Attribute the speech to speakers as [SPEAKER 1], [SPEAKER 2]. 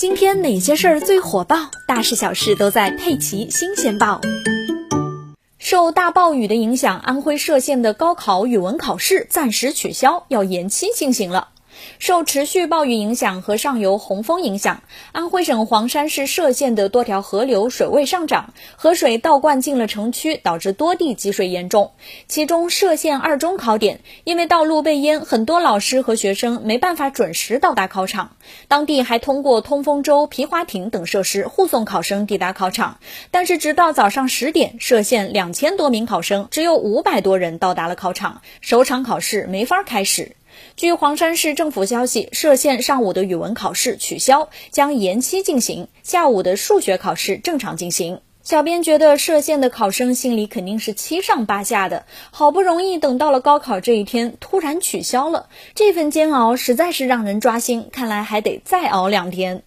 [SPEAKER 1] 今天哪些事儿最火爆？大事小事都在《佩奇新鲜报》。受大暴雨的影响，安徽歙县的高考语文考试暂时取消，要延期进行了。受持续暴雨影响和上游洪峰影响，安徽省黄山市歙县的多条河流水位上涨，河水倒灌进了城区，导致多地积水严重。其中，歙县二中考点因为道路被淹，很多老师和学生没办法准时到达考场。当地还通过通风舟、皮划艇等设施护送考生抵达考场，但是直到早上十点，歙县两千多名考生只有五百多人到达了考场，首场考试没法开始。据黄山市政府消息，歙县上午的语文考试取消，将延期进行；下午的数学考试正常进行。小编觉得歙县的考生心里肯定是七上八下的，好不容易等到了高考这一天，突然取消了，这份煎熬实在是让人抓心。看来还得再熬两天。